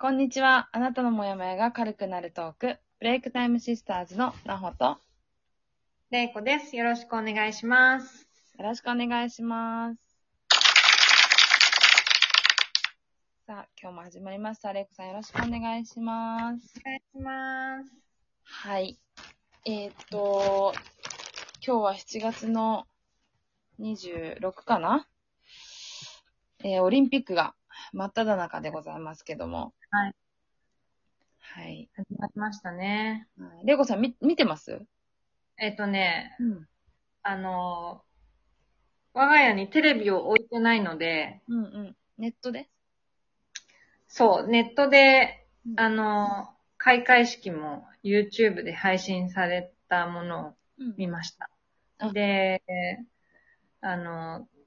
こんにちは。あなたのモヤモヤが軽くなるトーク、ブレイクタイムシスターズのなほと、よれいこです。よろしくお願いします。ろしくお願いします。さあ、今日も始まりました。れいこさんよろしくお願いします。お願いします。はい。えーっと、今日は7月の26かな？えーオリンピックが真っ只中でございますけども。はい。はい。始まりましたね。はいれいこさんみ、見てます？えっ、とね、うん。あのー、我が家にテレビを置いてないので、うんうん。ネットで？そう、ネットで、うんあのー、開会式も YouTube で配信されたものをうん見ましたあ。で、あのー、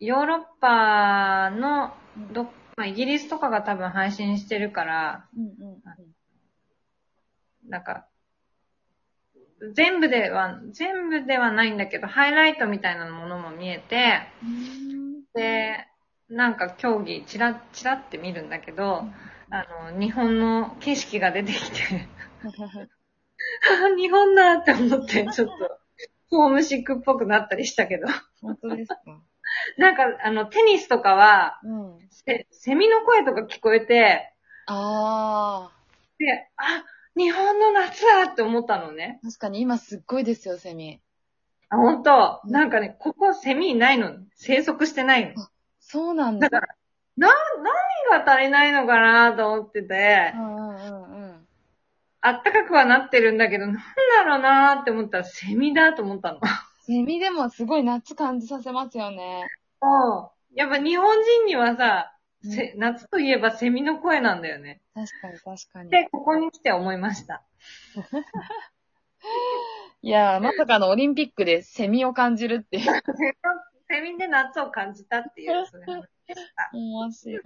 ヨーロッパのど、まあ、イギリスとかが多分配信してるから、うんうんなんか、全部では、全部ではないんだけど、ハイライトみたいなものも見えて、うん。で、なんか競技、チラッチラって見るんだけど、あの、日本の景色が出てきて、日本だって思って、ちょっと、ホームシックっぽくなったりしたけど、本当ですか？なんか、あの、テニスとかは、うん。せセミの声とか聞こえて、あで、あ、日本の夏だって思ったのね。ー。確かに今すっごいですよ、セミ。あ、本当うんなんかね、ここセミいないの。生息してないの。そうなんだ。だから、な、何が足りないのかなと思っててう、んうんうんうん。あったかくはなってるんだけど、なんだろうなって思ったらセミだと思ったの。セミでもすごい夏感じさせますよね。うん。やっぱ日本人にはさ、せ夏といえばセミの声なんだよね。確かに確かに。で、ここに来て思いました。いやー、まさかのオリンピックでセミを感じるっていう。セミで夏を感じたっていう。面白い。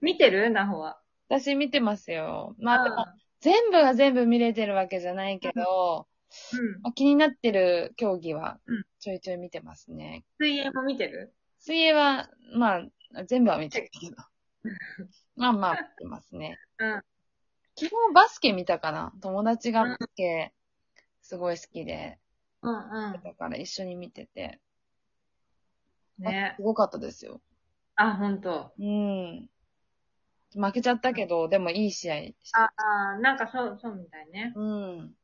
見てる？ナホは。私見てますよ。まあでも、あ全部が全部見れてるわけじゃないけど、うん。まあ、気になってる競技はうんちょいちょい見てますね。水泳も見てる？水泳は、まあ、全部は見てるけど。まあまあ、見てますね。うん。昨日バスケ見たかな友達がバスケすごい好きで、うんうだから一緒に見てて、ん。ねす。ごかったですよ。あ、ほんと。うん。負けちゃったけど、でもいい試合あ、あなんかそう、そうみたいね。うん。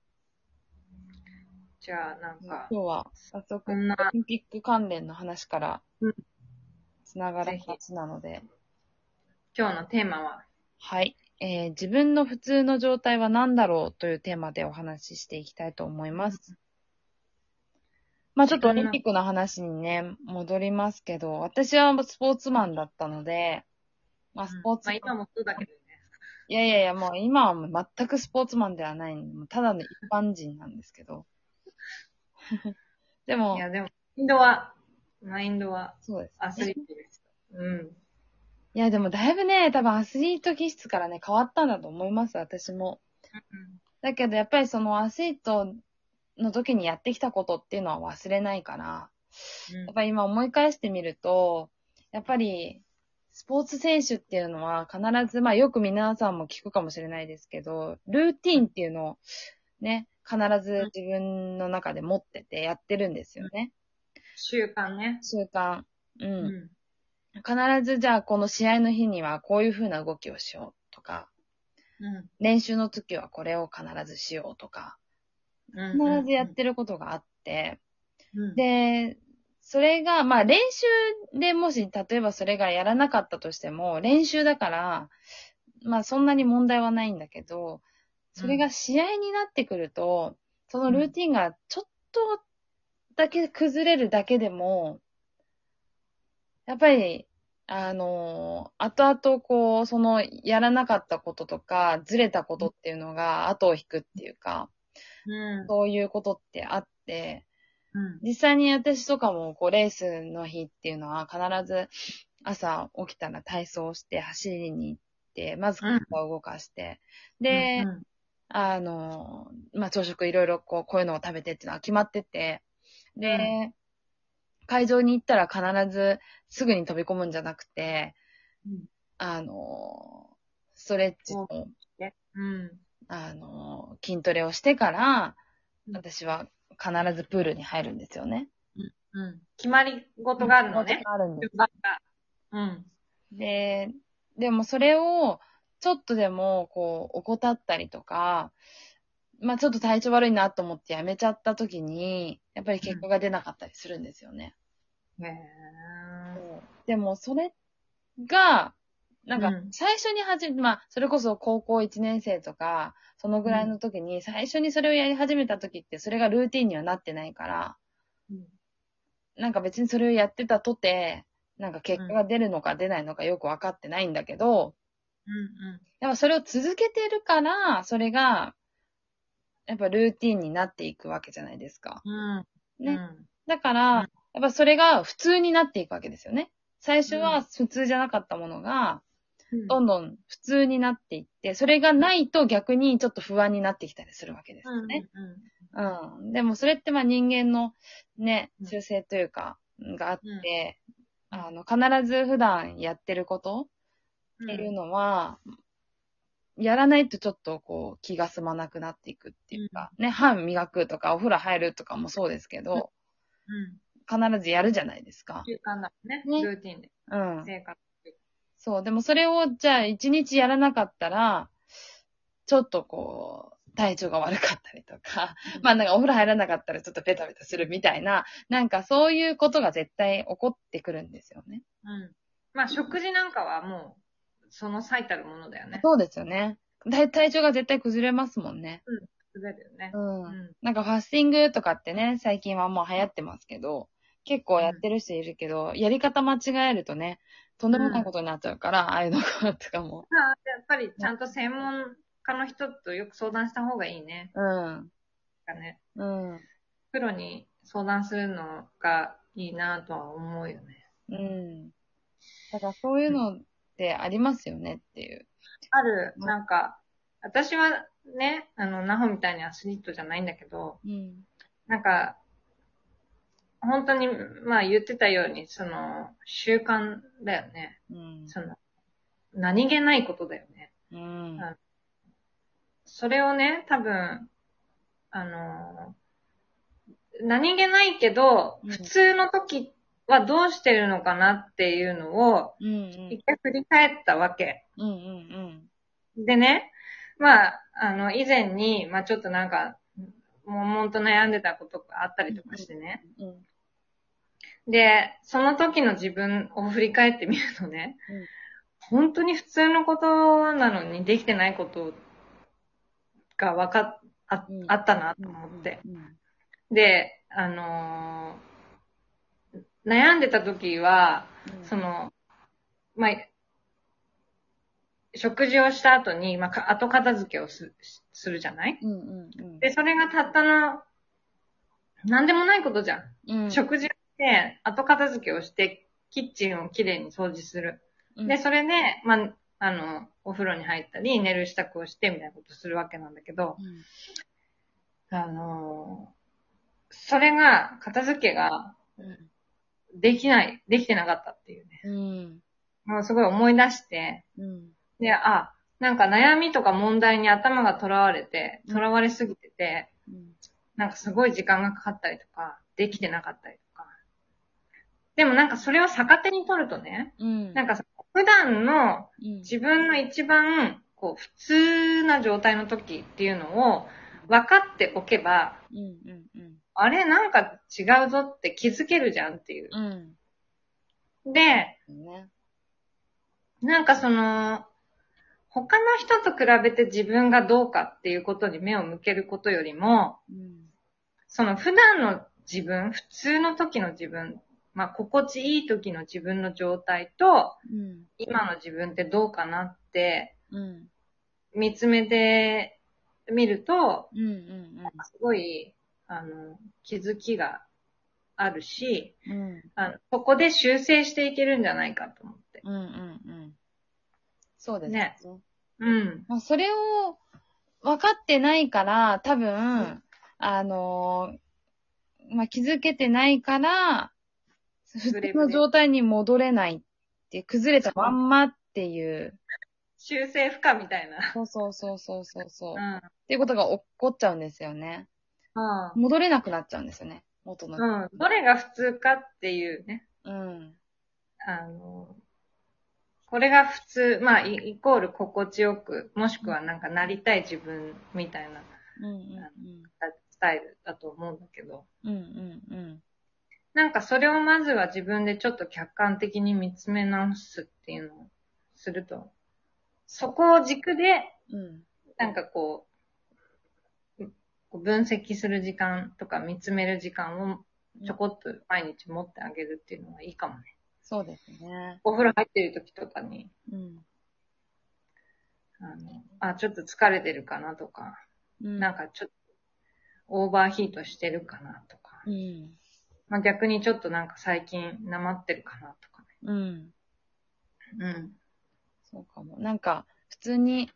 じゃあ、なんか、今日は早速、オリンピック関連の話からうん、つながるぜひ話なので、今日のテーマは、はい。えー自分の普通の状態は何だろうというテーマでお話ししていきたいと思います。まあちょっとオリンピックの話にね、戻りますけど、私はスポーツマンだったので、まあスポーツマン、まあ今もそうだけどね。いやいやいや、もう今はもう全くスポーツマンではない、もうただの一般人なんですけど。でもい、や、でも、マインドは、マインドはそうです、アスリートです。うん。いやでもだいぶね、多分アスリート気質からね、変わったんだと思います、私も。だけどやっぱりそのアスリートの時にやってきたことっていうのは忘れないから、うんやっぱり今思い返してみると、やっぱりスポーツ選手っていうのは必ず、まあよく皆さんも聞くかもしれないですけど、ルーティンっていうのをね、必ず自分の中で持っててやってるんですよね。習慣ね。習慣。う。うんん。必ずじゃあこの試合の日にはこういう風な動きをしようとか、うん。練習の時はこれを必ずしようとか、うん。必ずやってることがあって、うん、で、それが、まあ練習でもし、例えばそれがやらなかったとしても、練習だから、まあそんなに問題はないんだけど、それが試合になってくると、そのルーティンがちょっとだけ崩れるだけでも、やっぱり、あの、後々こう、そのやらなかったこととか、ずれたことっていうのが後を引くっていうか、うん。そういうことってあって、うん。実際に私とかも、こう、レースの日っていうのは必ず朝起きたら体操をして走りに行って、まず体を動かして、で、うんあの、まあ、朝食いろいろこう、こういうのを食べてっていうのは決まってて、で、会場に行ったら必ずすぐに飛び込むんじゃなくて、うんあの、ストレッチと、うん。あの、筋トレをしてから、うん私は必ずプールに入るんですよね。うん。決まり事があるのね。あるんです。うん。で、でもそれを、ちょっとでも、こう、怠ったりとか、まあちょっと体調悪いなと思ってやめちゃった時に、やっぱり結果が出なかったりするんですよね。へえ。でもそれが、なんかうん。最初に始め、まあそれこそ高校1年生とか、そのぐらいの時に最初にそれをやり始めた時ってそれがルーティンにはなってないから、うん。なんか別にそれをやってたとて、なんか結果が出るのか出ないのかよくわかってないんだけど、うん。やっぱそれを続けてるから、それが、やっぱルーティンになっていくわけじゃないですか。うん。うん。ね。うんだから、うんやっぱそれが普通になっていくわけですよね。最初は普通じゃなかったものが、どんどん普通になっていって、それがないと逆にちょっと不安になってきたりするわけですよね。うん。うん。でもそれってまあ人間のねう、ん習性というか、があって、うんあの、必ず普段やってることうん。っていうのは、やらないとちょっとこう気が済まなくなっていくっていうか、ね、歯磨くとかお風呂入るとかもそうですけど、うん。必ずやるじゃないですか。習慣だね。ねルーティンで。うん。生活。そう。でもそれをじゃあ一日やらなかったら、ちょっとこう、体調が悪かったりとか、まあなんかお風呂入らなかったらちょっとペタペタするみたいな、なんかそういうことが絶対起こってくるんですよね。うん。まあ、食事なんかはもう、その最たるものだよね。そうですよね。体体調が絶対崩れますもんね。崩れるよね。うん。うん。なんかファスティングとかってね、最近はもう流行ってますけど、結構やってる人いるけど、やり方間違えるとね、とんでもないことになっちゃうから、ああいうのとかも。ま あ、やっぱりちゃんと専門家の人とよく相談した方がいいね。うん。かね。うん。プロに相談するのがいいなとは思うよね。うん。だからそういうのってありますよねっていう。ある、うんなんか、私はね、あの、ナホみたいにアスリートじゃないんだけど、うん。なんか、本当に、まあ言ってたように、その、習慣だよね。うん。その、何気ないことだよね。うん。あそれをね、多分、あの、何気ないけど、うん普通の時はどうしてるのかなっていうのを、うん。一回振り返ったわけ。うん。うん。でね、まあ、あの、以前に、まあちょっとなんか、悶々と悩んでたことがあったりとかしてね。うん。で、その時の自分を振り返ってみるとね、本当に普通のことなのにできてないことがわかっ、あうんあったなと思って。うん。で、あのー悩んでた時は、その、まあ、食事をした後に、まあか、後片付けをすするじゃない？うん。うん。うん。で、それがたったの、なんでもないことじゃん。うん。食事をして、後片付けをして、キッチンをきれいに掃除する。うんで、それで、まあ、あの、お風呂に入ったり、寝る支度をして、みたいなことするわけなんだけど、あのーそれが、片付けがうん。できない、できてなかったっていうね。うん。もうすごい思い出して、うん。で、あ、なんか悩みとか問題に頭が囚われて、うん囚われすぎてて、うん。なんかすごい時間がかかったりとか、できてなかったりとか。でもなんかそれを逆手に取るとね、うん。なんかさ普段のうん、自分の一番こう普通な状態の時っていうのを分かっておけば、うん。うん。うん。あれなんか違うぞって気づけるじゃんっていう。うん。で、ね。なんかその、他の人と比べて自分がどうかっていうことに目を向けることよりも、うん。その普段の自分、普通の時の自分、まあ心地いい時の自分の状態と、うん。今の自分ってどうかなってうん。見つめてみると、うん。うん。すごい、あの、気づきがあるし、うん。あのここで修正していけるんじゃないかと思って。うん。うん。うん。そうですね。ね。うん。まあ、それを分かってないから、多分、あのーまあ、気づけてないから、普通の状態に戻れないって、崩れたまんまっていう。修正不可みたいな。そうそうそうそうそうそう。っうん。ていうことが起こっちゃうんですよね。うん。戻れなくなっちゃうんですよね。元の。うん。どれが普通かっていうね。うん。あの、これが普通、まあ、イイコール心地よく、もしくはなんかなりたい自分みたいなうんうんスタイルだと思うんだけど、うん。うんうんうん。なんかそれをまずは自分でちょっと客観的に見つめ直すっていうのをすると、そこを軸で、うん。なんかこう、こう分析する時間とか見つめる時間をちょこっと毎日持ってあげるっていうのはいいかもね。そうですね。お風呂入ってる時とかに、うん。あの、あ、ちょっと疲れてるかなとか、うん。なんかちょっとオーバーヒートしてるかなとか、うん。まあ逆にちょっとなんか最近なまってるかなとかうん。ね。うん。そうかも。なんか、普通に、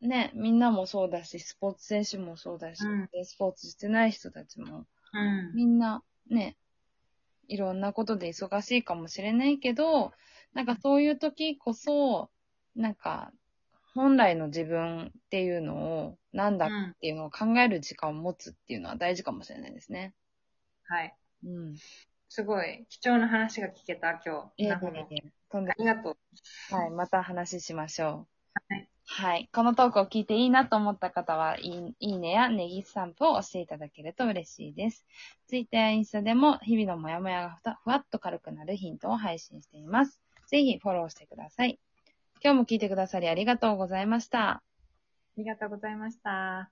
ね、みんなもそうだし、スポーツ選手もそうだし、うんでスポーツしてない人たちも、うん。みんな、ね、いろんなことで忙しいかもしれないけど、なんかそういう時こそ、なんか、本来の自分っていうのを、なんだっうん。ていうのを考える時間を持つっていうのは大事かもしれないですね。はい。うん。すごい貴重な話が聞けた、今日。いえなほどいえとんでありがとう。はい、また話しましょう。はい。はい。このトークを聞いていいなと思った方は、いいいいねやネギスタンプを押していただけると嬉しいです。ツイッターやインスタでも日々のモヤモヤがふたふわっと軽くなるヒントを配信しています。ぜひフォローしてください。今日も聞いてくださりありがとうございました。ありがとうございました。